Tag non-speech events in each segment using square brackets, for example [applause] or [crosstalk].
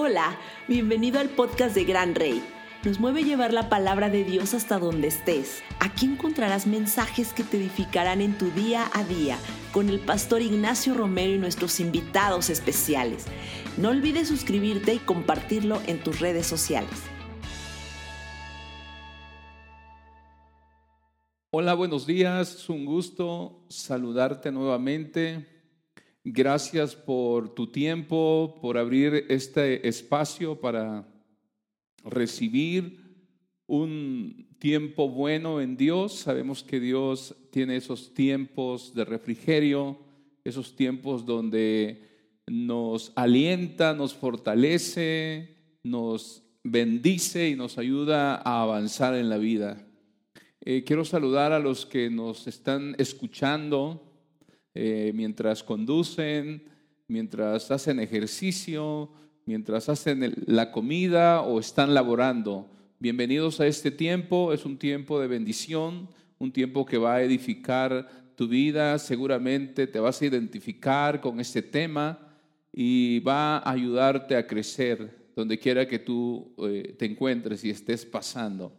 Hola, bienvenido al podcast de Gran Rey. Nos mueve llevar la palabra de Dios hasta donde estés. Aquí encontrarás mensajes que te edificarán en tu día a día con el pastor Ignacio Romero y nuestros invitados especiales. No olvides suscribirte y compartirlo en tus redes sociales. Hola, buenos días. Es un gusto saludarte nuevamente. Gracias por tu tiempo, por abrir este espacio para recibir un tiempo bueno en Dios. Sabemos que Dios tiene esos tiempos de refrigerio, esos tiempos donde nos alienta, nos fortalece, nos bendice y nos ayuda a avanzar en la vida. Eh, quiero saludar a los que nos están escuchando eh, mientras conducen, mientras hacen ejercicio, mientras hacen la comida o están laborando. Bienvenidos a este tiempo, es un tiempo de bendición, un tiempo que va a edificar tu vida, seguramente te vas a identificar con este tema y va a ayudarte a crecer donde quiera que tú eh, te encuentres y estés pasando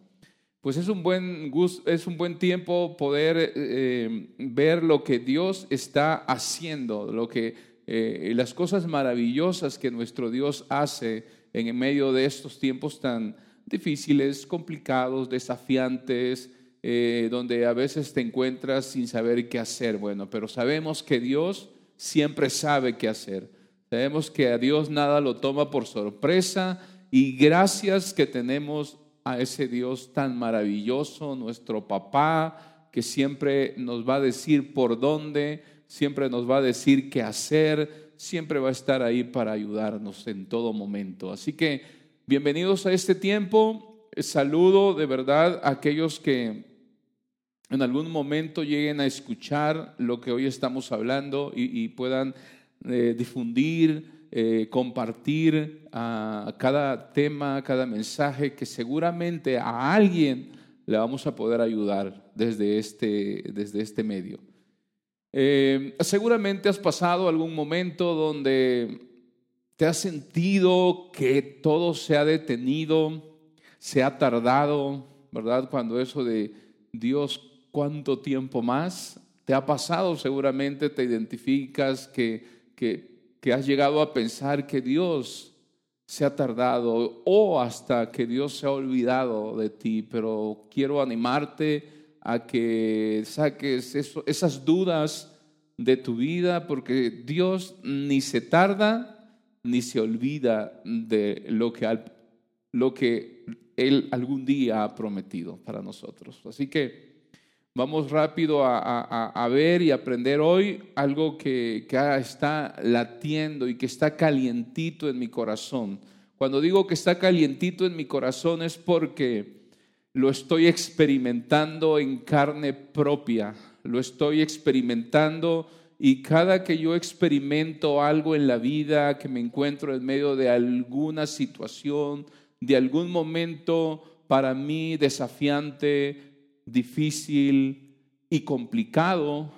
pues es un buen, es un buen tiempo poder eh, ver lo que Dios está haciendo, lo que, eh, las cosas maravillosas que nuestro Dios hace en medio de estos tiempos tan difíciles, complicados, desafiantes, eh, donde a veces te encuentras sin saber qué hacer. Bueno, pero sabemos que Dios siempre sabe qué hacer. Sabemos que a Dios nada lo toma por sorpresa y gracias que tenemos a ese Dios tan maravilloso, nuestro papá, que siempre nos va a decir por dónde, siempre nos va a decir qué hacer, siempre va a estar ahí para ayudarnos en todo momento. Así que bienvenidos a este tiempo. Saludo de verdad a aquellos que en algún momento lleguen a escuchar lo que hoy estamos hablando y, puedan eh, difundir eh, compartir cada tema, cada mensaje, que seguramente a alguien le vamos a poder ayudar desde este, desde este medio. Eh, seguramente has pasado algún momento donde te has sentido que todo se ha detenido, se ha tardado, ¿verdad? Cuando eso de Dios, ¿cuánto tiempo más? Te ha pasado seguramente, te identificas que que has llegado a pensar que Dios se ha tardado o hasta que Dios se ha olvidado de ti, pero quiero animarte a que saques esas dudas de tu vida porque Dios ni se tarda ni se olvida de lo que, Él algún día ha prometido para nosotros. Así que Vamos rápido a, ver y aprender hoy algo que, que está latiendo y que está calientito en mi corazón. Cuando digo que está calientito en mi corazón es porque lo estoy experimentando en carne propia, lo estoy experimentando y cada que yo experimento algo en la vida, que me encuentro en medio de alguna situación, de algún momento para mí desafiante, difícil y complicado.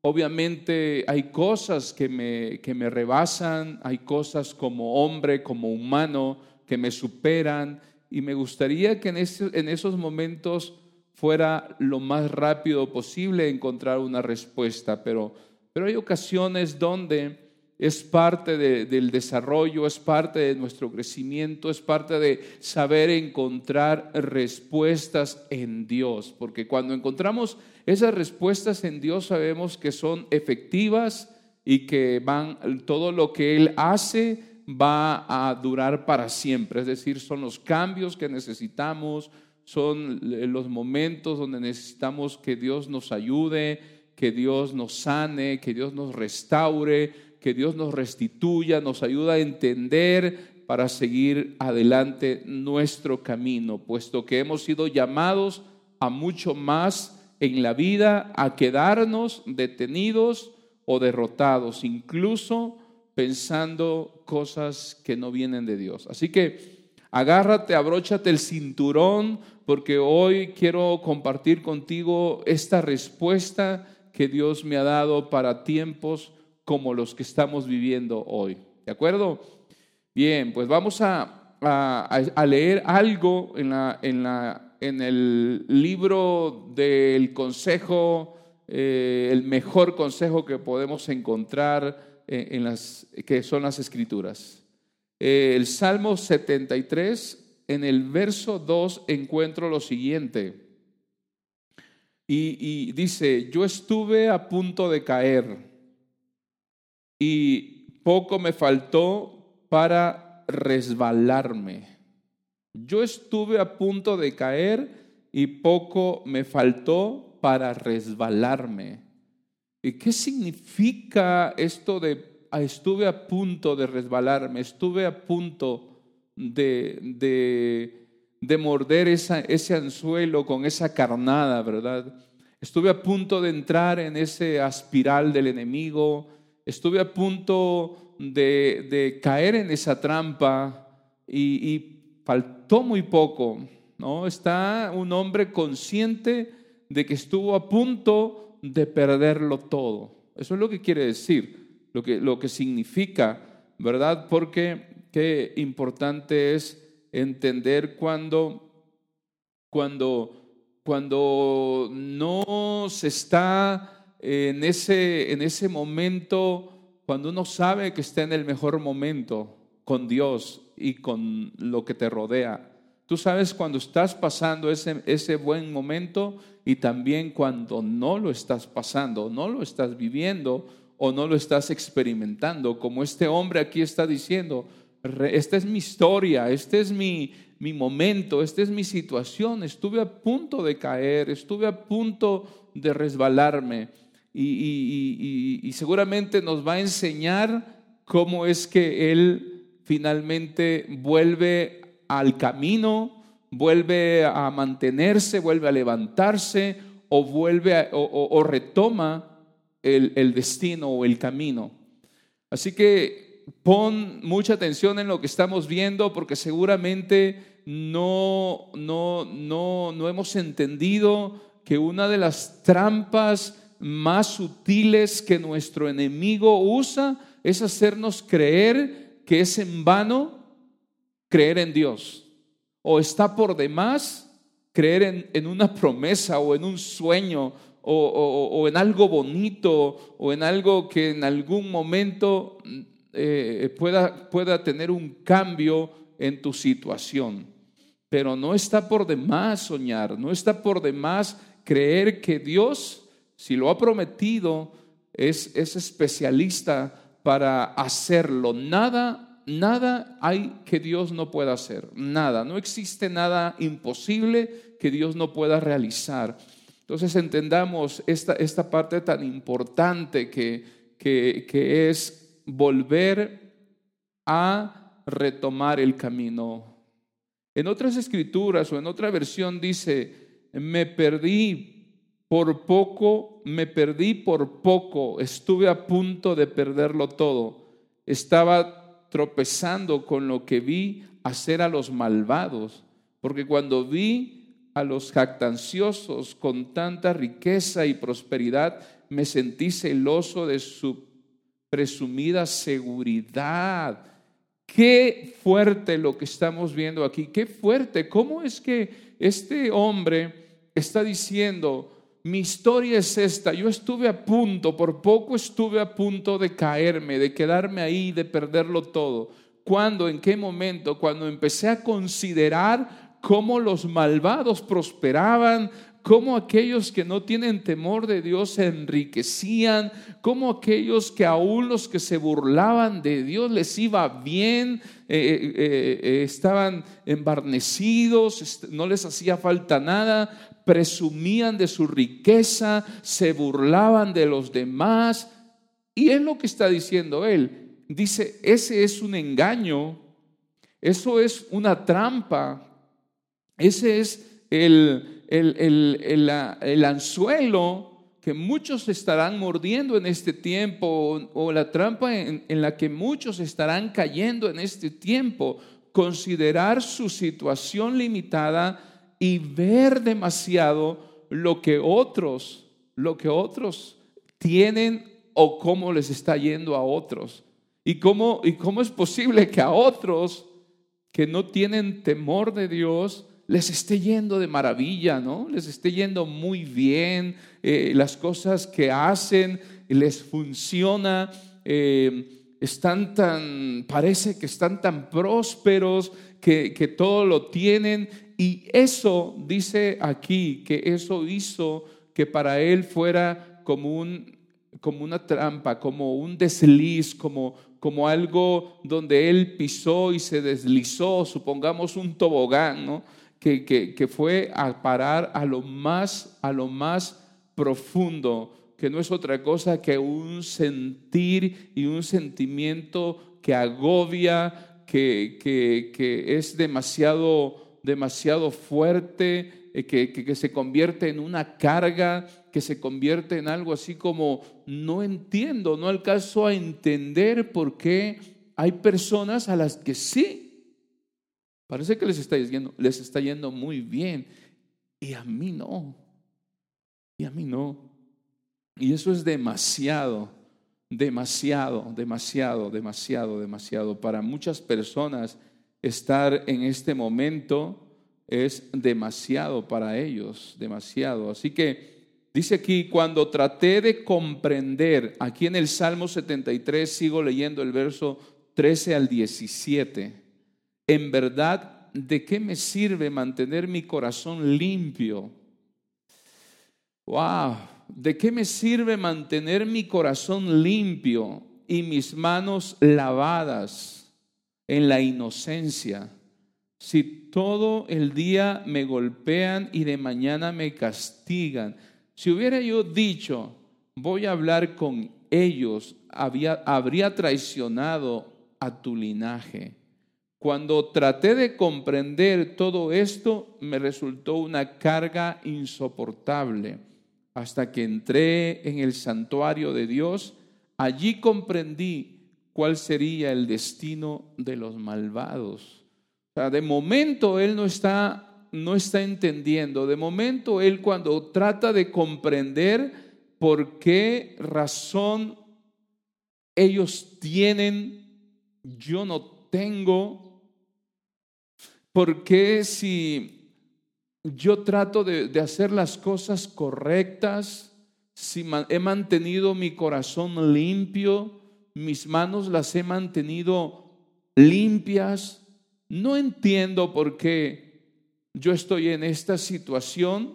Obviamente hay cosas que me, que me rebasan, hay cosas como hombre, como humano, que me superan y me gustaría que en, en esos momentos fuera lo más rápido posible encontrar una respuesta, pero, pero hay ocasiones donde es parte del desarrollo, es parte de nuestro crecimiento, es parte de saber encontrar respuestas en Dios, porque cuando encontramos esas respuestas en Dios sabemos que son efectivas y que van todo lo que él hace va a durar para siempre, es decir, son los cambios que necesitamos, son los momentos donde necesitamos que Dios nos ayude, que Dios nos sane, que Dios nos restaure, que Dios nos restituya, nos ayuda a entender para seguir adelante nuestro camino, puesto que hemos sido llamados a mucho más en la vida, a quedarnos detenidos o derrotados, incluso pensando cosas que no vienen de Dios. Así que agárrate, abróchate el cinturón, porque hoy quiero compartir contigo esta respuesta que Dios me ha dado para tiempos como los que estamos viviendo hoy. ¿De acuerdo? Bien, pues vamos a, a, leer algo en, la, en, la, en, el libro del consejo, eh, el mejor consejo que podemos encontrar en, en, las, que son las escrituras. Eh, el Salmo 73, en el verso 2 encuentro lo siguiente. Y, dice, yo estuve a punto de caer y poco me faltó para resbalarme. Yo estuve a punto de caer y poco me faltó para resbalarme. ¿Y qué significa esto de ah, estuve a punto de resbalarme? Estuve a punto de, de de morder ese anzuelo con esa carnada, ¿verdad? Estuve a punto de entrar en ese aspiral del enemigo, estuve a punto de, caer en esa trampa y, y, faltó muy poco, ¿no? Está un hombre consciente de que estuvo a punto de perderlo todo. Eso es lo que quiere decir, lo que, lo que significa, ¿verdad? Porque qué importante es entender cuando, cuando, cuando no se está en ese, en ese momento, cuando uno sabe que está en el mejor momento con Dios y con lo que te rodea. Tú sabes cuando estás pasando ese, ese buen momento y también cuando no lo estás pasando, no lo estás viviendo o no lo estás experimentando, como este hombre aquí está diciendo, esta es mi historia, este es mi, mi momento, esta es mi situación. Estuve a punto de caer, estuve a punto de resbalarme. Y, seguramente nos va a enseñar cómo es que Él finalmente vuelve al camino, vuelve a mantenerse, vuelve a levantarse o vuelve o, retoma el, el destino o el camino. Así que pon mucha atención en lo que estamos viendo porque seguramente no, no, no, no hemos entendido que una de las trampas más sutiles que nuestro enemigo usa es hacernos creer que es en vano creer en Dios o está por demás creer en, una promesa o en un sueño o, en algo bonito o en algo que en algún momento eh, pueda, pueda tener un cambio en tu situación. Pero no está por demás soñar, no está por demás creer que Dios, si lo ha prometido, es, es especialista para hacerlo. Nada, nada hay que Dios no pueda hacer. Nada. No existe nada imposible que Dios no pueda realizar. Entonces entendamos esta, esta parte tan importante que, que, que es volver a retomar el camino. En otras escrituras o en otra versión dice, me perdí por poco, me perdí por poco, estuve a punto de perderlo todo. Estaba tropezando con lo que vi hacer a los malvados, porque cuando vi a los jactanciosos con tanta riqueza y prosperidad, me sentí celoso de su presumida seguridad. Qué fuerte lo que estamos viendo aquí, qué fuerte. ¿Cómo es que este hombre está diciendo, mi historia es esta, yo estuve a punto, por poco estuve a punto de caerme, de quedarme ahí, de perderlo todo? ¿Cuándo? ¿En qué momento? Cuando empecé a considerar cómo los malvados prosperaban, cómo aquellos que no tienen temor de Dios se enriquecían, cómo aquellos que aún los que se burlaban de Dios les iba bien, eh, eh, eh, estaban embarnecidos, no les hacía falta nada, presumían de su riqueza, se burlaban de los demás. Y es lo que está diciendo él. Dice, ese es un engaño, eso es una trampa, ese es el el, anzuelo que muchos estarán mordiendo en este tiempo o, la trampa en, en la que muchos estarán cayendo en este tiempo, considerar su situación limitada y ver demasiado lo que otros, lo que otros tienen o cómo les está yendo a otros. ¿Y cómo, ¿Y cómo es posible que a otros que no tienen temor de Dios les esté yendo de maravilla, ¿no? Les esté yendo muy bien, eh, las cosas que hacen les funciona, eh, están tan, parece que están tan prósperos, que, que todo lo tienen. Y eso dice aquí, que eso hizo que para él fuera como, un, como una trampa, como un desliz, como, como algo donde él pisó y se deslizó, supongamos un tobogán, ¿no? Que, que, fue a parar a lo más, a lo más profundo, que no es otra cosa que un sentir y un sentimiento que agobia, que, que, que es demasiado, demasiado fuerte, eh, que, que, se convierte en una carga, que se convierte en algo así como, no entiendo, no alcanzo a entender por qué hay personas a las que sí Parece que les está yendo, les está yendo muy bien. Y a mí no. Y a mí no. Y eso es demasiado, demasiado, demasiado, demasiado, demasiado. Para muchas personas estar en este momento es demasiado para ellos, demasiado. Así que dice aquí, cuando traté de comprender, aquí en el Salmo 73 sigo leyendo el verso 13 al 17 en verdad, ¿de qué me sirve mantener mi corazón limpio? Wow, ¿de qué me sirve mantener mi corazón limpio y mis manos lavadas en la inocencia? Si todo el día me golpean y de mañana me castigan. Si hubiera yo dicho, voy a hablar con ellos, habría traicionado a tu linaje. Cuando traté de comprender todo esto, me resultó una carga insoportable. Hasta que entré en el santuario de Dios, allí comprendí cuál sería el destino de los malvados. de momento él no está, no está entendiendo. De momento él cuando trata de comprender por qué razón ellos tienen, yo no tengo, ¿Por qué si yo trato de, hacer las cosas correctas, si he mantenido mi corazón limpio, mis manos las he mantenido limpias, no entiendo por qué yo estoy en esta situación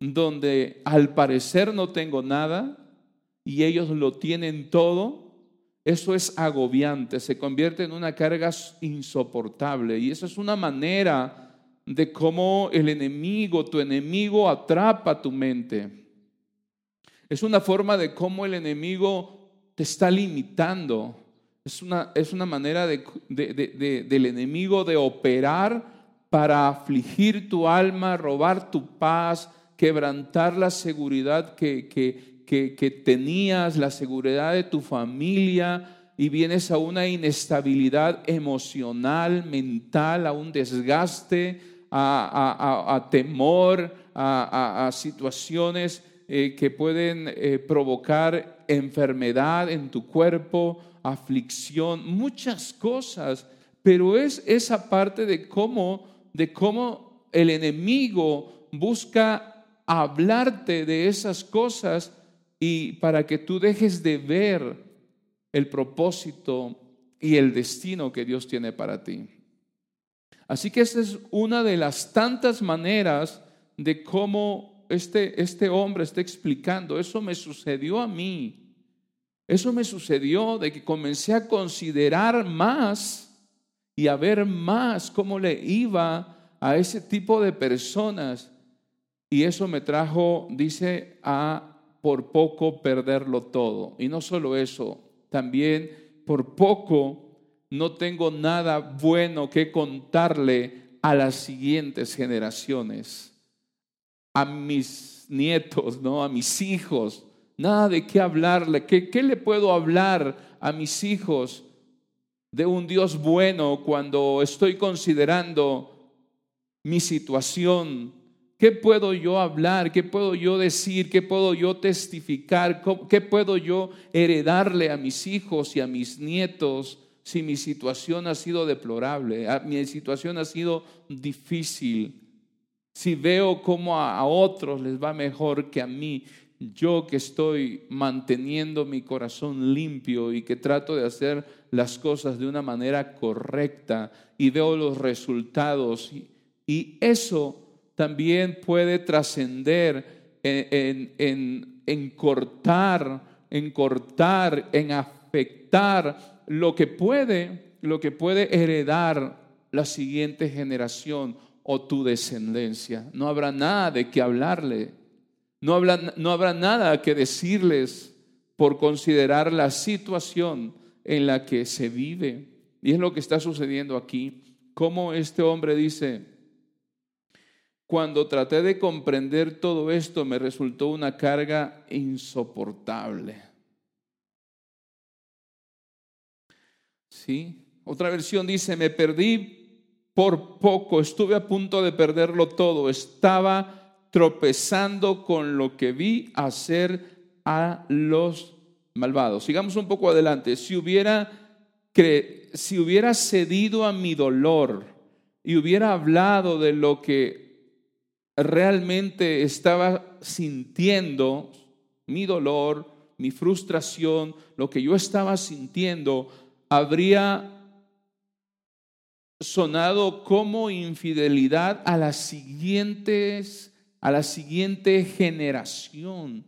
donde al parecer no tengo nada y ellos lo tienen todo eso es agobiante, se convierte en una carga insoportable. Y eso es una manera de cómo el enemigo, tu enemigo, atrapa tu mente. Es una forma de cómo el enemigo te está limitando. Es una, es una manera de, del enemigo de operar para afligir tu alma, robar tu paz, quebrantar la seguridad que, que, que, tenías, la seguridad de tu familia, y vienes a una inestabilidad emocional, mental, a un desgaste, a, temor, a, situaciones eh, que pueden eh, provocar enfermedad en tu cuerpo, aflicción, muchas cosas, pero es esa parte de cómo, de cómo el enemigo busca hablarte de esas cosas y para que tú dejes de ver el propósito y el destino que Dios tiene para ti. Así que esta es una de las tantas maneras de cómo este, este hombre está explicando. Eso me sucedió a mí. Eso me sucedió de que comencé a considerar más y a ver más cómo le iba a ese tipo de personas. Y eso me trajo, dice, a por poco perderlo todo. Y no solo eso, también por poco no tengo nada bueno que contarle a las siguientes generaciones, a mis nietos, ¿no? a mis hijos. Nada de qué hablarle. ¿Qué, qué le puedo hablar a mis hijos de un Dios bueno cuando estoy considerando mi situación ¿Qué puedo yo hablar? ¿Qué puedo yo decir? ¿Qué puedo yo testificar? ¿Qué puedo yo heredarle a mis hijos y a mis nietos si mi situación ha sido deplorable? Mi situación ha sido difícil. Si veo cómo a otros les va mejor que a mí, yo que estoy manteniendo mi corazón limpio y que trato de hacer las cosas de una manera correcta y veo los resultados y, eso también puede trascender en, cortar, en cortar, en afectar lo que puede, lo que puede heredar la siguiente generación o tu descendencia. No habrá nada de qué hablarle, no, no habrá nada que decirles por considerar la situación en la que se vive. Y es lo que está sucediendo aquí. Como este hombre dice, cuando traté de comprender todo esto, me resultó una carga insoportable. ¿Sí? Otra versión dice, me perdí por poco, estuve a punto de perderlo todo, estaba tropezando con lo que vi hacer a los malvados. Sigamos un poco adelante. Si hubiera, si hubiera cedido a mi dolor y hubiera hablado de lo que realmente estaba sintiendo mi dolor, mi frustración, lo que yo estaba sintiendo, habría sonado como infidelidad a las siguientes a la siguiente generación.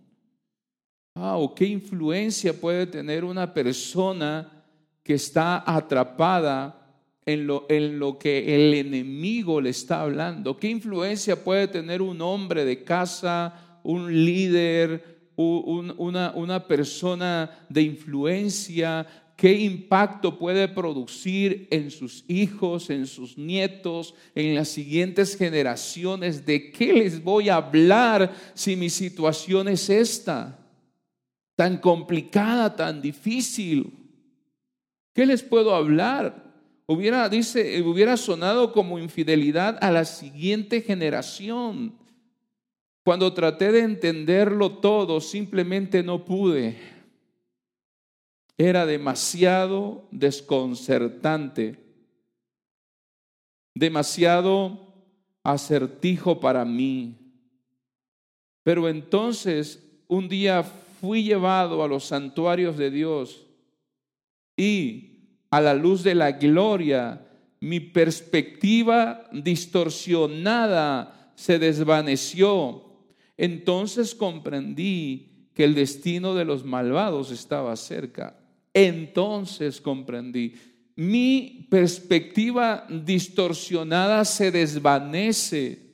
o ¿Qué influencia puede tener una persona que está atrapada en lo, en lo que el enemigo le está hablando? ¿Qué influencia puede tener un hombre de casa, un líder, una, una persona de influencia? ¿Qué impacto puede producir en sus hijos, en sus nietos, en las siguientes generaciones? ¿De qué les voy a hablar si mi situación es esta? Tan complicada, tan difícil. ¿Qué les puedo hablar? Hubiera, dice, hubiera sonado como infidelidad a la siguiente generación. Cuando traté de entenderlo todo, simplemente no pude. Era demasiado desconcertante, demasiado acertijo para mí. Pero entonces un día fui llevado a los santuarios de Dios y a la luz de la gloria, mi perspectiva distorsionada se desvaneció. Entonces comprendí que el destino de los malvados estaba cerca. Entonces comprendí. Mi perspectiva distorsionada se desvanece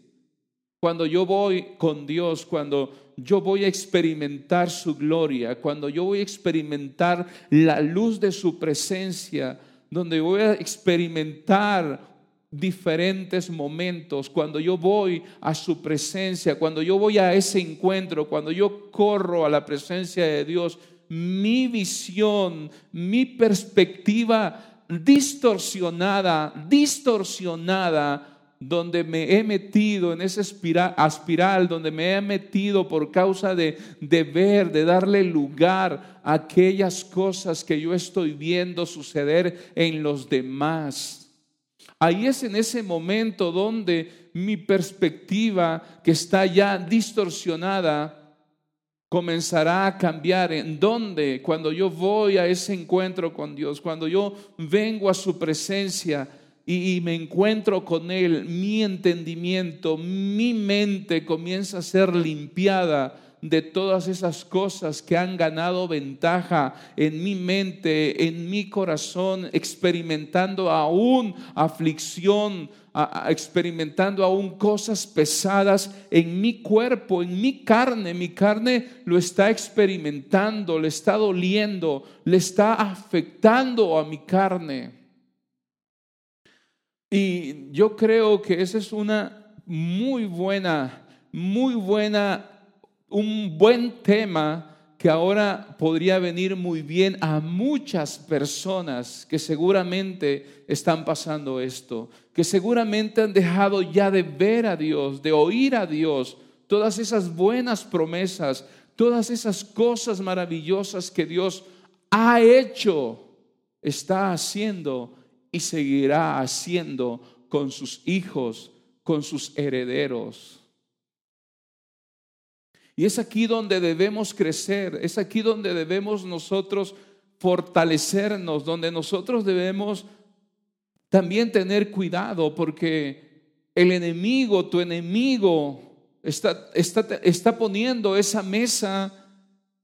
cuando yo voy con Dios, cuando yo voy a experimentar su gloria, cuando yo voy a experimentar la luz de su presencia, donde voy a experimentar diferentes momentos, cuando yo voy a su presencia, cuando yo voy a ese encuentro, cuando yo corro a la presencia de Dios, mi visión, mi perspectiva distorsionada, distorsionada, donde me he metido en esa espiral, donde me he metido por causa de, de ver, de darle lugar a aquellas cosas que yo estoy viendo suceder en los demás. Ahí es en ese momento donde mi perspectiva, que está ya distorsionada, comenzará a cambiar. ¿En donde Cuando yo voy a ese encuentro con Dios, cuando yo vengo a su presencia y, me encuentro con Él, mi entendimiento, mi mente comienza a ser limpiada de todas esas cosas que han ganado ventaja en mi mente, en mi corazón, experimentando aún aflicción, experimentando aún cosas pesadas en mi cuerpo, en mi carne. Mi carne lo está experimentando, le está doliendo, le está afectando a mi carne. Y yo creo que esa es una muy buena, muy buena, un buen tema que ahora podría venir muy bien a muchas personas que seguramente están pasando esto, que seguramente han dejado ya de ver a Dios, de oír a Dios, todas esas buenas promesas, todas esas cosas maravillosas que Dios ha hecho, está haciendo y seguirá haciendo con sus hijos, con sus herederos. Y es aquí donde debemos crecer, es aquí donde debemos nosotros fortalecernos, donde nosotros debemos también tener cuidado, porque el enemigo, tu enemigo, está, está, está poniendo esa mesa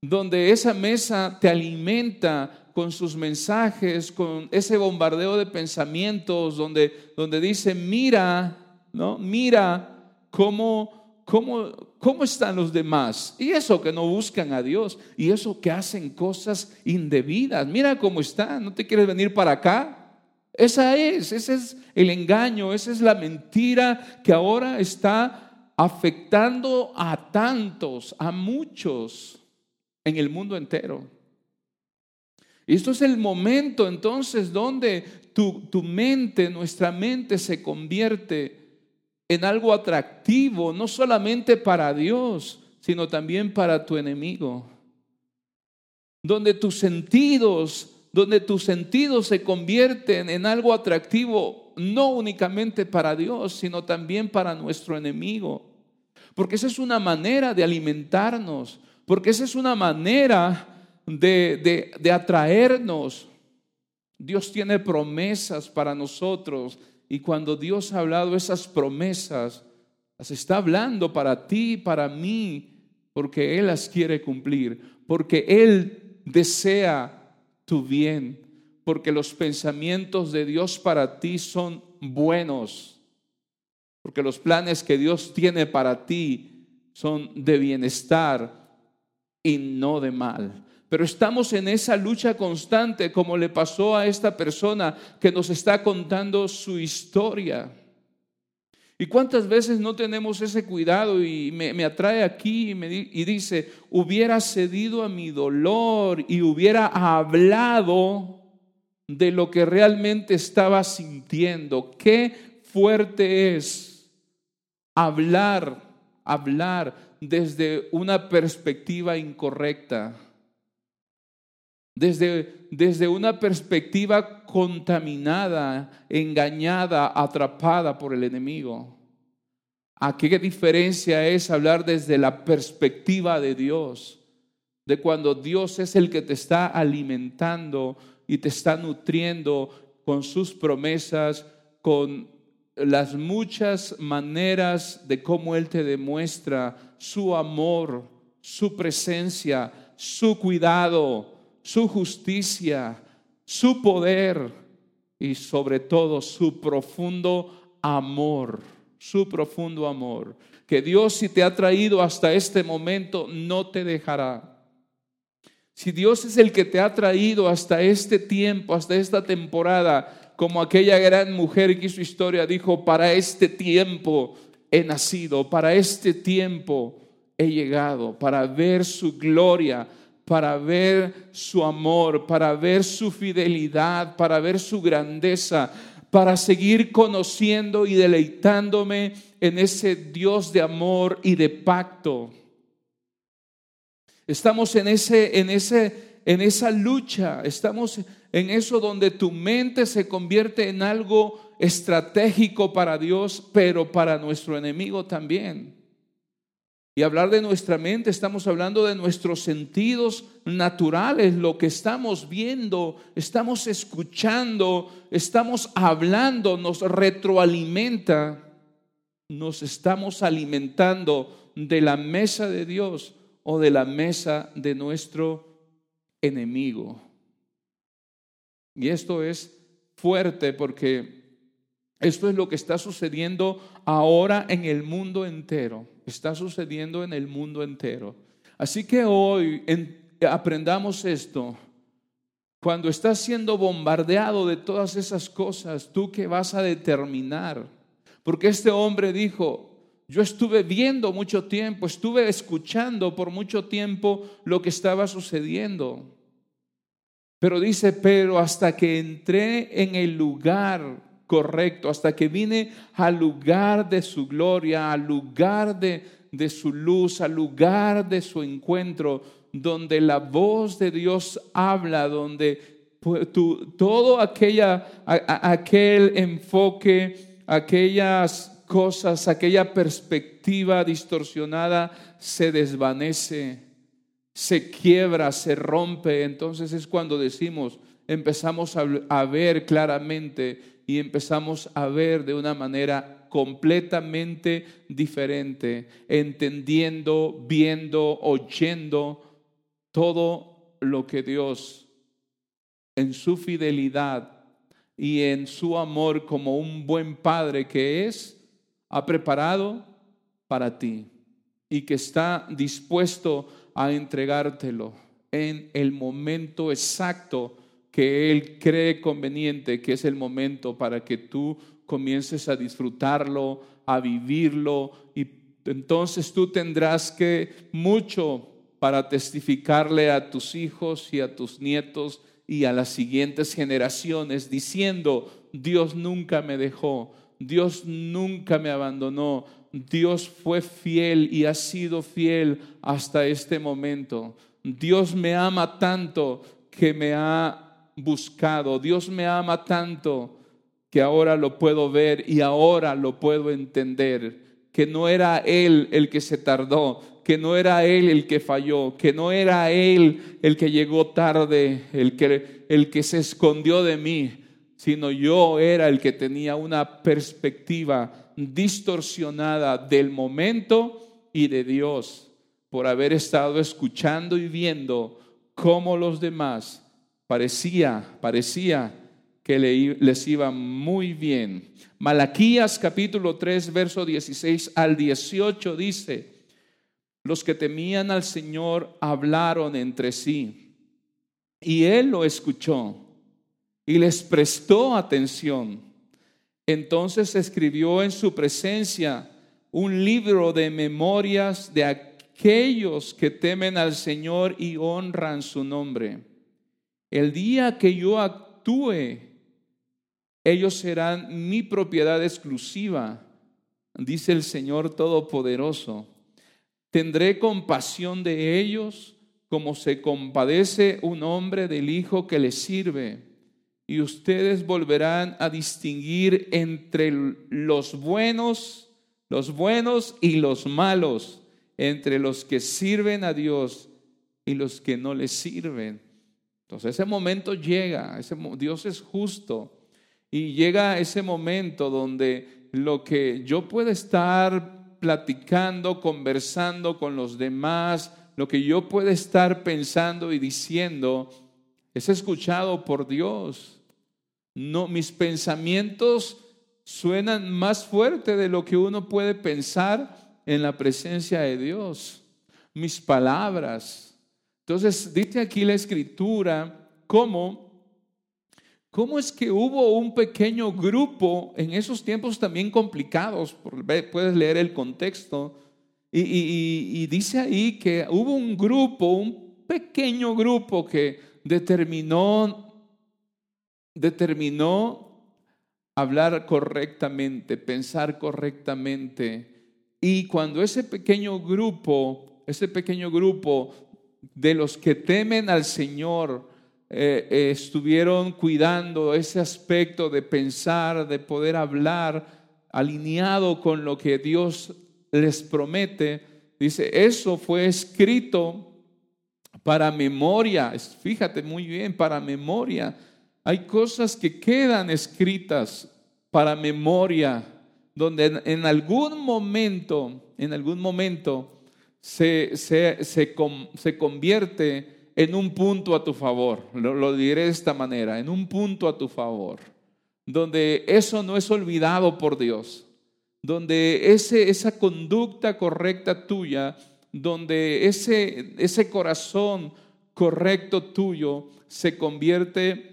donde esa mesa te alimenta con sus mensajes, con ese bombardeo de pensamientos, donde, donde dice, mira, ¿no? Mira cómo ¿Cómo, están los demás? Y eso que no buscan a Dios, y eso que hacen cosas indebidas. Mira cómo están, ¿no te quieres venir para acá? Esa es, ese es el engaño, esa es la mentira que ahora está afectando a tantos, a muchos en el mundo entero. Y esto es el momento entonces donde tu, tu mente, nuestra mente se convierte en algo atractivo, no solamente para Dios, sino también para tu enemigo. Donde tus sentidos, donde tus sentidos se convierten en algo atractivo, no únicamente para Dios, sino también para nuestro enemigo. Porque esa es una manera de alimentarnos, porque esa es una manera de, de, de atraernos. Dios tiene promesas para nosotros y cuando Dios ha hablado esas promesas, las está hablando para ti, para mí, porque Él las quiere cumplir, porque Él desea tu bien, porque los pensamientos de Dios para ti son buenos, porque los planes que Dios tiene para ti son de bienestar y no de mal. Pero estamos en esa lucha constante como le pasó a esta persona que nos está contando su historia. ¿Y cuántas veces no tenemos ese cuidado? Y me, atrae aquí y, me, y dice, hubiera cedido a mi dolor y hubiera hablado de lo que realmente estaba sintiendo. Qué fuerte es hablar, hablar desde una perspectiva incorrecta desde, desde una perspectiva contaminada, engañada, atrapada por el enemigo. ¿A qué diferencia es hablar desde la perspectiva de Dios? De cuando Dios es el que te está alimentando y te está nutriendo con sus promesas, con las muchas maneras de cómo Él te demuestra su amor, su presencia, su cuidado, su justicia, su poder y sobre todo su profundo amor, su profundo amor. Que Dios si te ha traído hasta este momento no te dejará. Si Dios es el que te ha traído hasta este tiempo, hasta esta temporada, como aquella gran mujer que hizo historia dijo, para este tiempo he nacido, para este tiempo he llegado, para ver su gloria, para ver su amor, para ver su fidelidad, para ver su grandeza, para seguir conociendo y deleitándome en ese Dios de amor y de pacto. Estamos en ese en ese en esa lucha, estamos en eso donde tu mente se convierte en algo estratégico para Dios, pero para nuestro enemigo también. Y hablar de nuestra mente, estamos hablando de nuestros sentidos naturales, lo que estamos viendo, estamos escuchando, estamos hablando, nos retroalimenta, nos estamos alimentando de la mesa de Dios o de la mesa de nuestro enemigo. Y esto es fuerte porque esto es lo que está sucediendo ahora en el mundo entero está sucediendo en el mundo entero. Así que hoy aprendamos esto. Cuando estás siendo bombardeado de todas esas cosas, tú que vas a determinar. Porque este hombre dijo, Yo estuve viendo mucho tiempo, estuve escuchando por mucho tiempo lo que estaba sucediendo. Pero dice, pero hasta que entré en el lugar correcto, hasta que vine al lugar de su gloria, al lugar de, su luz, al lugar de su encuentro, donde la voz de Dios habla, donde todo aquella, aquel enfoque, aquellas cosas, aquella perspectiva distorsionada se desvanece, se quiebra, se rompe. Entonces es cuando decimos, empezamos a ver claramente y empezamos a ver de una manera completamente diferente, entendiendo, viendo, oyendo todo lo que Dios en su fidelidad y en su amor como un buen padre que es, ha preparado para ti y que está dispuesto a entregártelo en el momento exacto que Él cree conveniente, que es el momento para que tú comiences a disfrutarlo, a vivirlo, y entonces tú tendrás que mucho para testificarle a tus hijos y a tus nietos y a las siguientes generaciones, diciendo, Dios nunca me dejó, Dios nunca me abandonó. Dios fue fiel y ha sido fiel hasta este momento. Dios me ama tanto que me ha buscado. Dios me ama tanto que ahora lo puedo ver y ahora lo puedo entender. Que no era Él el que se tardó, que no era Él el que falló, que no era Él el que llegó tarde, el que, el que se escondió de mí, sino yo era el que tenía una perspectiva distorsionada del momento y de Dios por haber estado escuchando y viendo cómo los demás parecía, parecía que les iba muy bien. Malaquías capítulo 3, verso 16 al 18 dice, los que temían al Señor hablaron entre sí y él lo escuchó y les prestó atención. Entonces escribió en su presencia un libro de memorias de aquellos que temen al Señor y honran su nombre. El día que yo actúe, ellos serán mi propiedad exclusiva, dice el Señor Todopoderoso. Tendré compasión de ellos como se compadece un hombre del hijo que le sirve y ustedes volverán a distinguir entre los buenos, los buenos y los malos, entre los que sirven a Dios y los que no le sirven. Entonces ese momento llega, Dios es justo y llega ese momento donde lo que yo puedo estar platicando, conversando con los demás, lo que yo puedo estar pensando y diciendo, es escuchado por Dios. No, mis pensamientos suenan más fuerte de lo que uno puede pensar en la presencia de Dios. Mis palabras. Entonces, dice aquí la escritura cómo, cómo es que hubo un pequeño grupo en esos tiempos también complicados. Puedes leer el contexto. y dice ahí que hubo un grupo, un pequeño grupo que determinó determinó hablar correctamente, pensar correctamente. Y cuando ese pequeño grupo, ese pequeño grupo de los que temen al Señor, eh, eh, estuvieron cuidando ese aspecto de pensar, de poder hablar alineado con lo que Dios les promete, dice, eso fue escrito para memoria, fíjate muy bien, para memoria hay cosas que quedan escritas para memoria, donde en, algún momento, en algún momento, se, se, convierte en un punto a tu favor. Lo, lo, diré de esta manera, en un punto a tu favor. Donde eso no es olvidado por Dios. Donde ese, esa conducta correcta tuya, donde ese, ese corazón correcto tuyo se convierte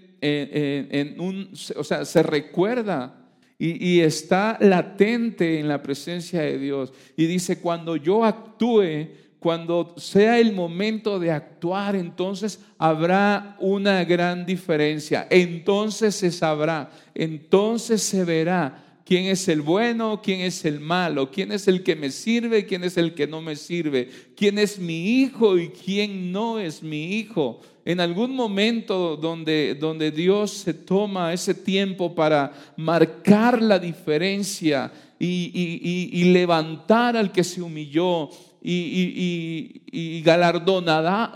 o sea, se recuerda y, está latente en la presencia de Dios. Y dice, cuando yo actúe, cuando sea el momento de actuar, entonces habrá una gran diferencia. Entonces se sabrá, entonces se verá quién es el bueno, quién es el malo, quién es el que me sirve, quién es el que no me sirve, quién es mi hijo y quién no es mi hijo. En algún momento donde, donde Dios se toma ese tiempo para marcar la diferencia y, levantar al que se humilló y, y galardonará,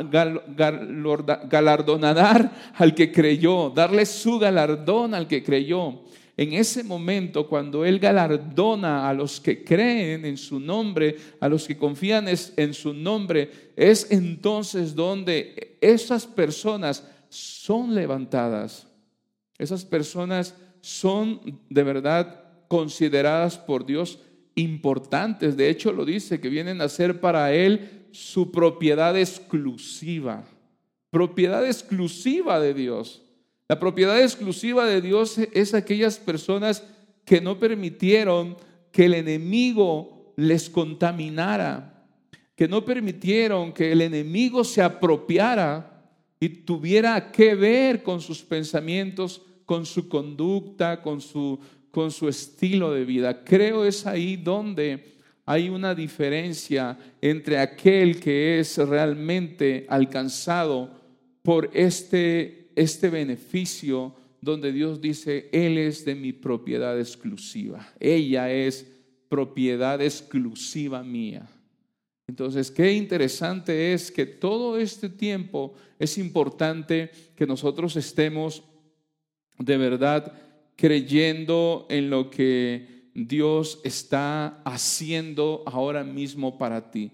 galardonará al que creyó, darle su galardón al que creyó en ese momento, cuando Él galardona a los que creen en su nombre, a los que confían en su nombre, es entonces donde esas personas son levantadas. Esas personas son de verdad consideradas por Dios importantes. De hecho, lo dice, que vienen a ser para Él su propiedad exclusiva. Propiedad exclusiva de Dios. La propiedad exclusiva de Dios es aquellas personas que no permitieron que el enemigo les contaminara, que no permitieron que el enemigo se apropiara y tuviera que ver con sus pensamientos, con su conducta, con su, con su estilo de vida. Creo es ahí donde hay una diferencia entre aquel que es realmente alcanzado por este este beneficio donde Dios dice, Él es de mi propiedad exclusiva, ella es propiedad exclusiva mía. Entonces, qué interesante es que todo este tiempo es importante que nosotros estemos de verdad creyendo en lo que Dios está haciendo ahora mismo para ti.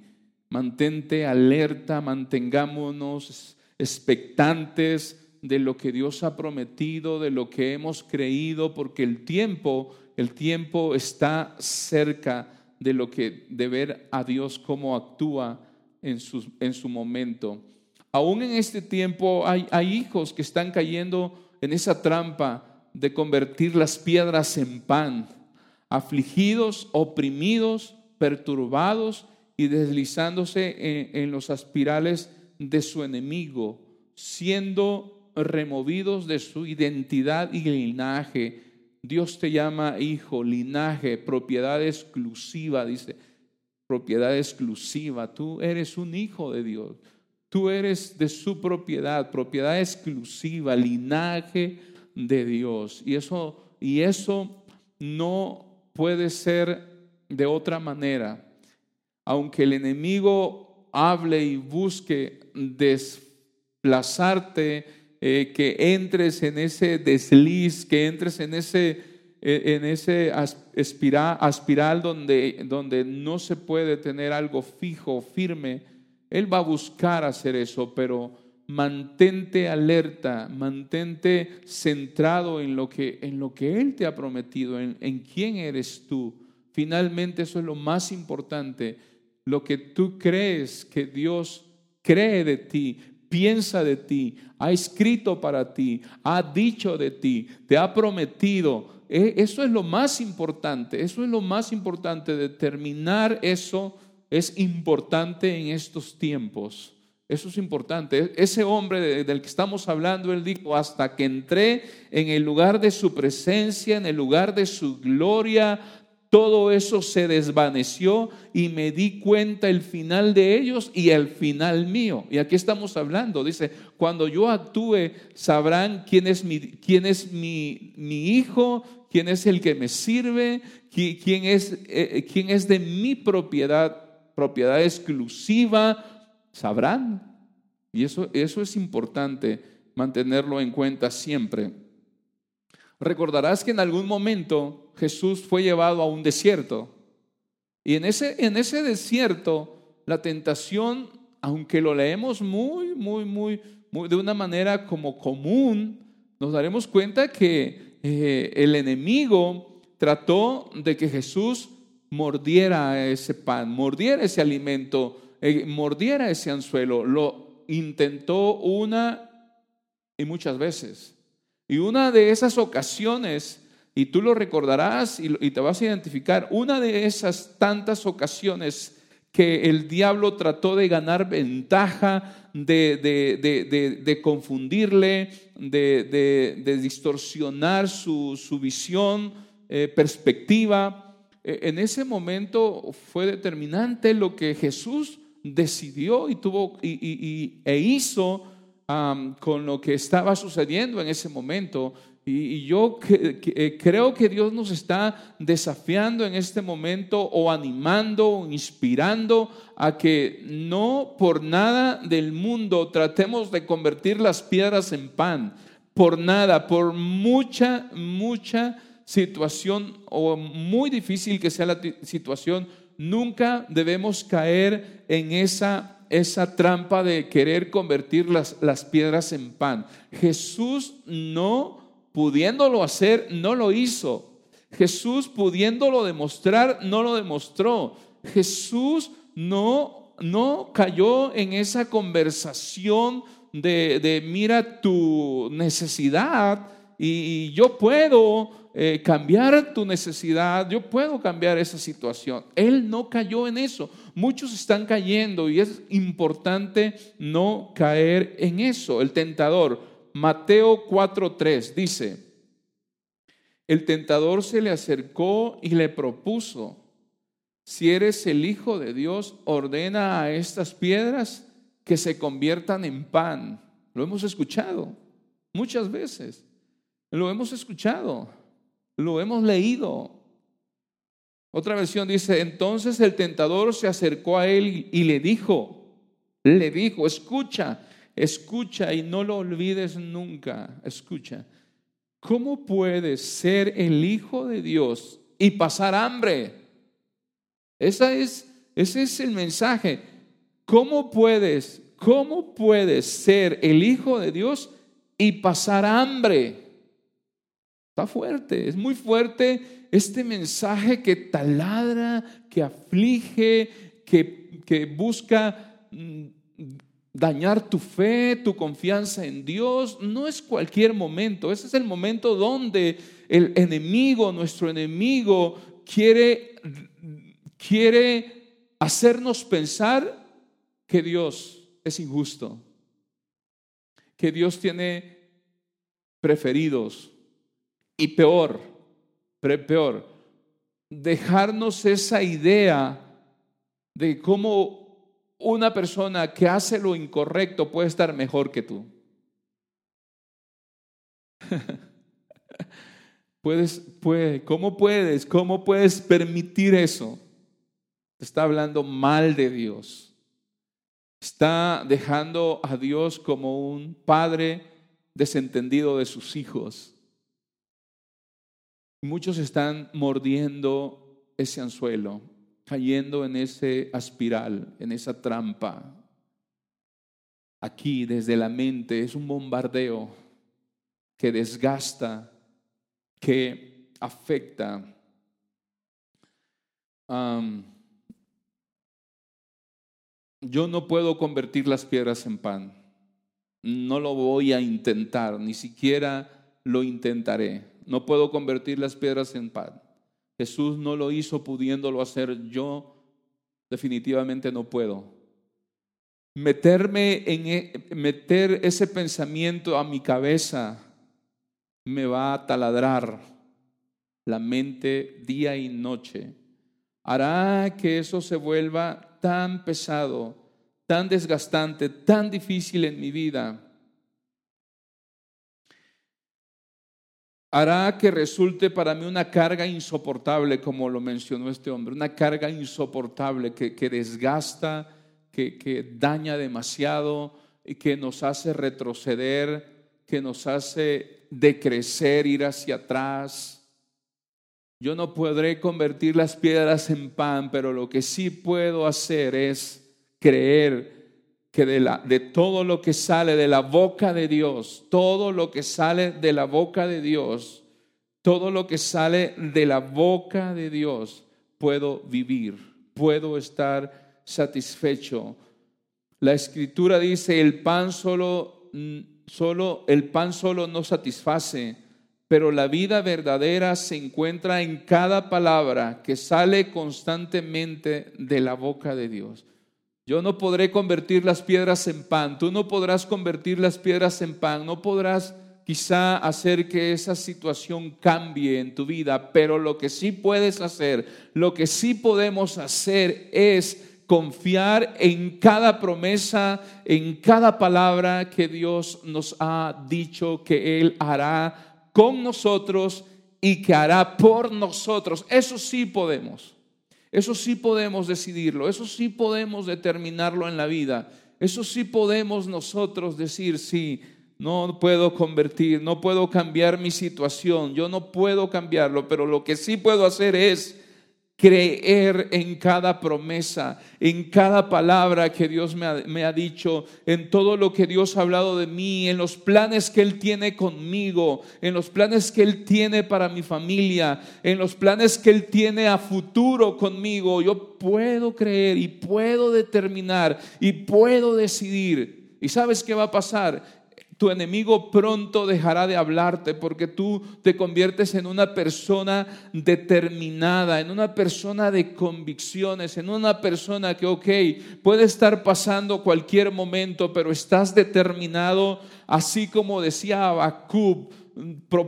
Mantente alerta, mantengámonos expectantes, de lo que Dios ha prometido, de lo que hemos creído, porque el tiempo, el tiempo está cerca de lo que de ver a Dios cómo actúa en su, en su momento. Aún en este tiempo hay, hay hijos que están cayendo en esa trampa de convertir las piedras en pan, afligidos, oprimidos, perturbados y deslizándose en, en los aspirales de su enemigo, siendo removidos de su identidad y linaje. Dios te llama hijo, linaje, propiedad exclusiva, dice, propiedad exclusiva. Tú eres un hijo de Dios. Tú eres de su propiedad, propiedad exclusiva, linaje de Dios. Y eso, y eso no puede ser de otra manera. Aunque el enemigo hable y busque desplazarte eh, que entres en ese desliz, que entres en ese, eh, en ese aspiral, donde, donde no se puede tener algo fijo, firme. Él va a buscar hacer eso, pero mantente alerta, mantente centrado en lo que, en lo que Él te ha prometido, en, en quién eres tú. Finalmente eso es lo más importante, lo que tú crees que Dios cree de ti, piensa de ti, ha escrito para ti, ha dicho de ti, te ha prometido. E, eso es lo más importante, eso es lo más importante, determinar eso es importante en estos tiempos. Eso es importante. E, ese hombre del que estamos hablando, él dijo, hasta que entré en el lugar de su presencia, en el lugar de su gloria, todo eso se desvaneció y me di cuenta el final de ellos y el final mío. Y aquí estamos hablando, dice, cuando yo actúe sabrán quién es mi, quién es mi, mi hijo, quién es el que me sirve, quién es, eh, quién es de mi propiedad, propiedad exclusiva, sabrán. Y eso, eso es importante mantenerlo en cuenta siempre. Recordarás que en algún momento Jesús fue llevado a un desierto. Y en ese, en ese desierto, la tentación, aunque lo leemos muy, muy, muy, muy de una manera como común, nos daremos cuenta que eh, el enemigo trató de que Jesús mordiera ese pan, mordiera ese alimento, eh, mordiera ese anzuelo. Lo intentó una y muchas veces. Y una de esas ocasiones y tú lo recordarás y, te vas a identificar. Una de esas tantas ocasiones que el diablo trató de ganar ventaja, de, confundirle, de, distorsionar su, visión, eh, perspectiva. E, en ese momento fue determinante lo que Jesús decidió y tuvo y, e hizo con lo que estaba sucediendo en ese momento. Y, yo eh, creo que Dios nos está desafiando en este momento o animando o inspirando a que no por nada del mundo tratemos de convertir las piedras en pan. Por nada, por mucha, mucha situación o muy difícil que sea la situación, nunca debemos caer en esa esa trampa de querer convertir las, las piedras en pan. Jesús no, pudiéndolo hacer, no lo hizo. Jesús pudiéndolo demostrar, no lo demostró. Jesús no, no cayó en esa conversación de, de mira tu necesidad y yo puedo eh, cambiar tu necesidad, yo puedo cambiar esa situación. Él no cayó en eso. Muchos están cayendo y es importante no caer en eso. El tentador, Mateo 4:3 dice, el tentador se le acercó y le propuso, si eres el Hijo de Dios, ordena a estas piedras que se conviertan en pan. Lo hemos escuchado muchas veces. Lo hemos escuchado. Lo hemos leído. Otra versión dice, entonces el tentador se acercó a él y le dijo, le dijo, escucha, escucha y no lo olvides nunca, escucha. ¿Cómo puedes ser el Hijo de Dios y pasar hambre? Esa es, ese es el mensaje. ¿Cómo puedes, cómo puedes ser el Hijo de Dios y pasar hambre? Está fuerte, es muy fuerte este mensaje que taladra, que aflige, que, que busca mm, dañar tu fe, tu confianza en Dios. No es cualquier momento, ese es el momento donde el enemigo, nuestro enemigo, quiere, quiere hacernos pensar que Dios es injusto, que Dios tiene preferidos, y peor, peor, dejarnos esa idea de cómo una persona que hace lo incorrecto puede estar mejor que tú. [laughs] puedes, puede, ¿Cómo puedes? ¿Cómo puedes permitir eso? Está hablando mal de Dios. Está dejando a Dios como un padre desentendido de sus hijos. Muchos están mordiendo ese anzuelo, cayendo en ese aspiral, en esa trampa. Aquí, desde la mente, es un bombardeo que desgasta, que afecta. yo no puedo convertir las piedras en pan. No lo voy a intentar, ni siquiera lo intentaré. No puedo convertir las piedras en pan. Jesús no lo hizo pudiéndolo hacer. Yo definitivamente no puedo. Meterme en e, meter ese pensamiento a mi cabeza me va a taladrar la mente día y noche. Hará que eso se vuelva tan pesado, tan desgastante, tan difícil en mi vida hará que resulte para mí una carga insoportable, como lo mencionó este hombre, una carga insoportable que, desgasta, que, que daña demasiado y que nos hace retroceder, que nos hace decrecer, ir hacia atrás. Yo no podré convertir las piedras en pan, pero lo que sí puedo hacer es creer que de, la, de todo lo que sale de la boca de Dios, todo lo que sale de la boca de Dios, todo lo que sale de la boca de Dios, puedo vivir, puedo estar satisfecho. La escritura dice, el pan solo, mm, solo, el pan solo no satisface, pero la vida verdadera se encuentra en cada palabra que sale constantemente de la boca de Dios. Yo no podré convertir las piedras en pan, tú no podrás convertir las piedras en pan, no podrás quizá hacer que esa situación cambie en tu vida, pero lo que sí puedes hacer, lo que sí podemos hacer es confiar en cada promesa, en cada palabra que Dios nos ha dicho que Él hará con nosotros y que hará por nosotros. Eso sí podemos. Eso sí podemos decidirlo. Eso sí podemos determinarlo en la vida. Eso sí podemos nosotros decir, sí, no puedo convertir, no puedo cambiar mi situación, yo no puedo cambiarlo, pero lo que sí puedo hacer es creer en cada promesa, en cada palabra que Dios me ha, dicho, en todo lo que Dios ha hablado de mí, en los planes que Él tiene conmigo, en los planes que Él tiene para mi familia, en los planes que Él tiene a futuro conmigo. Yo puedo creer y puedo determinar y puedo decidir. ¿Y sabes qué va a pasar? Tu enemigo pronto dejará de hablarte porque tú te conviertes en una persona determinada, en una persona de convicciones, en una persona que, ok, puede estar pasando cualquier momento, pero estás determinado, así como decía Abacub,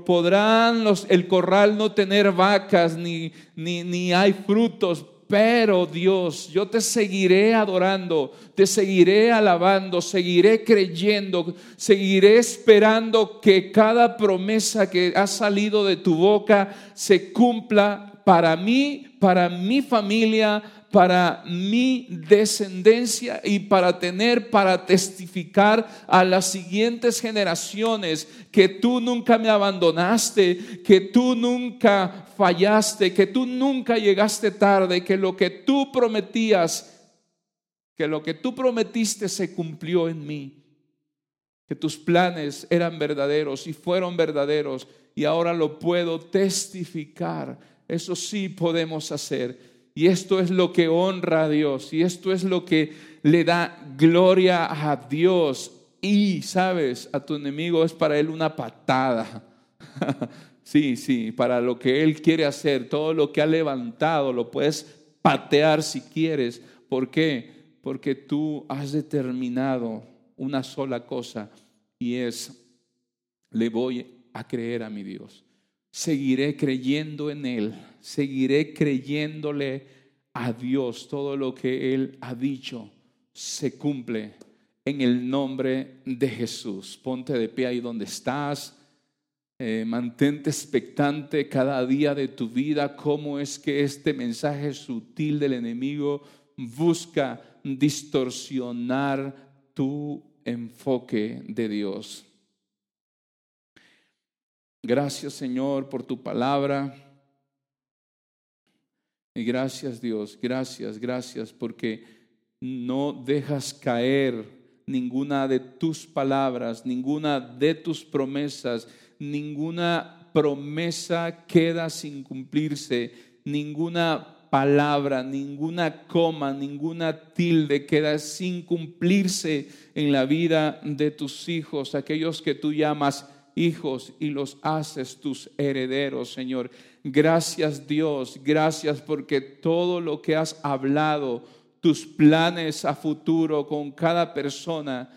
podrán los, el corral no tener vacas ni, ni, ni hay frutos, pero Dios, yo te seguiré adorando, te seguiré alabando, seguiré creyendo, seguiré esperando que cada promesa que ha salido de tu boca se cumpla para mí, para mi familia, para mi descendencia y para tener, para testificar a las siguientes generaciones que tú nunca me abandonaste, que tú nunca fallaste, que tú nunca llegaste tarde, que lo que tú prometías, que lo que tú prometiste se cumplió en mí, que tus planes eran verdaderos y fueron verdaderos y ahora lo puedo testificar. Eso sí podemos hacer y esto es lo que honra a Dios. Y esto es lo que le da gloria a Dios. Y, sabes, a tu enemigo es para él una patada. [laughs] sí, sí, para lo que él quiere hacer, todo lo que ha levantado, lo puedes patear si quieres. ¿Por qué? Porque tú has determinado una sola cosa y es, le voy a creer a mi Dios seguiré creyendo en Él, seguiré creyéndole a Dios. Todo lo que Él ha dicho se cumple en el nombre de Jesús. Ponte de pie ahí donde estás. Eh, mantente expectante cada día de tu vida cómo es que este mensaje sutil del enemigo busca distorsionar tu enfoque de Dios. Gracias Señor por tu palabra. Y gracias Dios, gracias, gracias porque no dejas caer ninguna de tus palabras, ninguna de tus promesas, ninguna promesa queda sin cumplirse, ninguna palabra, ninguna coma, ninguna tilde queda sin cumplirse en la vida de tus hijos, aquellos que tú llamas hijos y los haces tus herederos, Señor. Gracias Dios, gracias porque todo lo que has hablado, tus planes a futuro con cada persona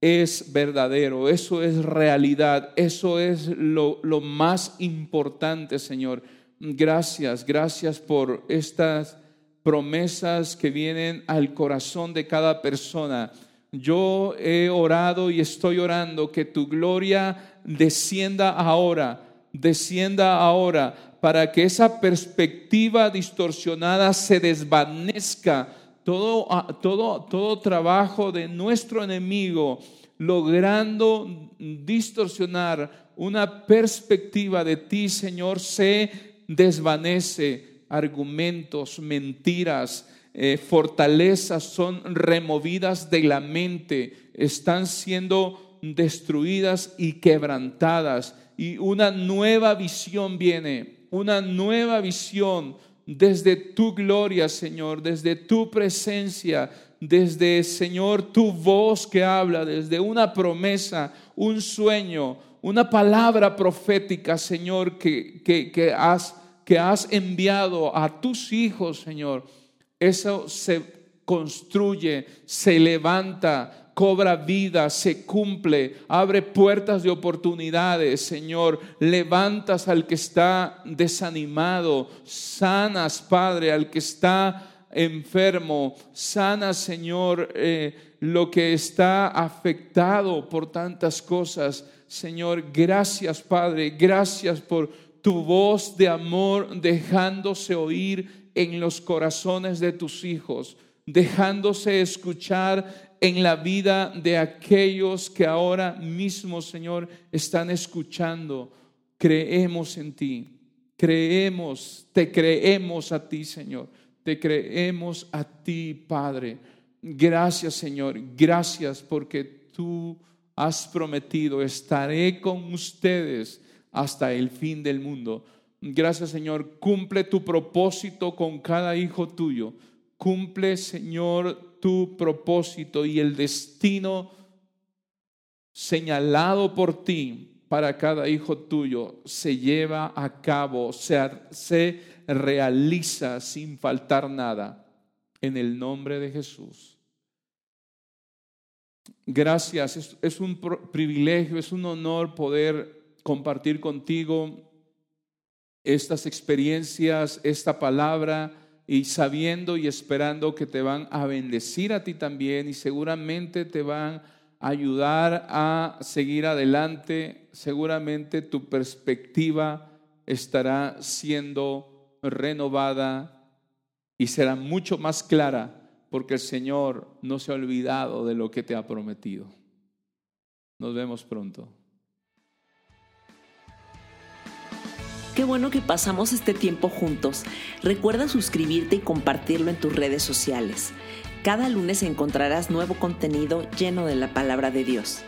es verdadero, eso es realidad, eso es lo, lo más importante, Señor. Gracias, gracias por estas promesas que vienen al corazón de cada persona. Yo he orado y estoy orando que tu gloria descienda ahora, descienda ahora, para que esa perspectiva distorsionada se desvanezca. Todo, ah, todo, todo trabajo de nuestro enemigo logrando distorsionar una perspectiva de ti, Señor, se desvanece. Argumentos, mentiras, eh, fortalezas son removidas de la mente, están siendo destruidas y quebrantadas. Y una nueva visión viene, una nueva visión desde tu gloria, Señor, desde tu presencia, desde, Señor, tu voz que habla, desde una promesa, un sueño, una palabra profética, Señor, que, que, has, que has enviado a tus hijos, Señor. Eso se construye, se levanta, cobra vida, se cumple, abre puertas de oportunidades, Señor. Levantas al que está desanimado, sanas, Padre, al que está enfermo, sana, Señor, eh, lo que está afectado por tantas cosas. Señor, gracias Padre, gracias por tu voz de amor dejándose oír en los corazones de tus hijos, dejándose escuchar en la vida de aquellos que ahora mismo, Señor, están escuchando. Creemos en ti, creemos, te creemos a ti, Señor, te creemos a ti, Padre. Gracias, Señor, gracias porque tú has prometido, estaré con ustedes hasta el fin del mundo. Gracias Señor, cumple tu propósito con cada hijo tuyo. Cumple Señor tu propósito y el destino señalado por ti para cada hijo tuyo se lleva a cabo, se, se realiza sin faltar nada. En el nombre de Jesús. Gracias, es, un privilegio, es un honor poder compartir contigo estas experiencias, esta palabra y sabiendo y esperando que te van a bendecir a ti también y seguramente te van a ayudar a seguir adelante, seguramente tu perspectiva estará siendo renovada y será mucho más clara porque el Señor no se ha olvidado de lo que te ha prometido. Nos vemos pronto. Qué bueno que pasamos este tiempo juntos. Recuerda suscribirte y compartirlo en tus redes sociales. Cada lunes encontrarás nuevo contenido lleno de la palabra de Dios.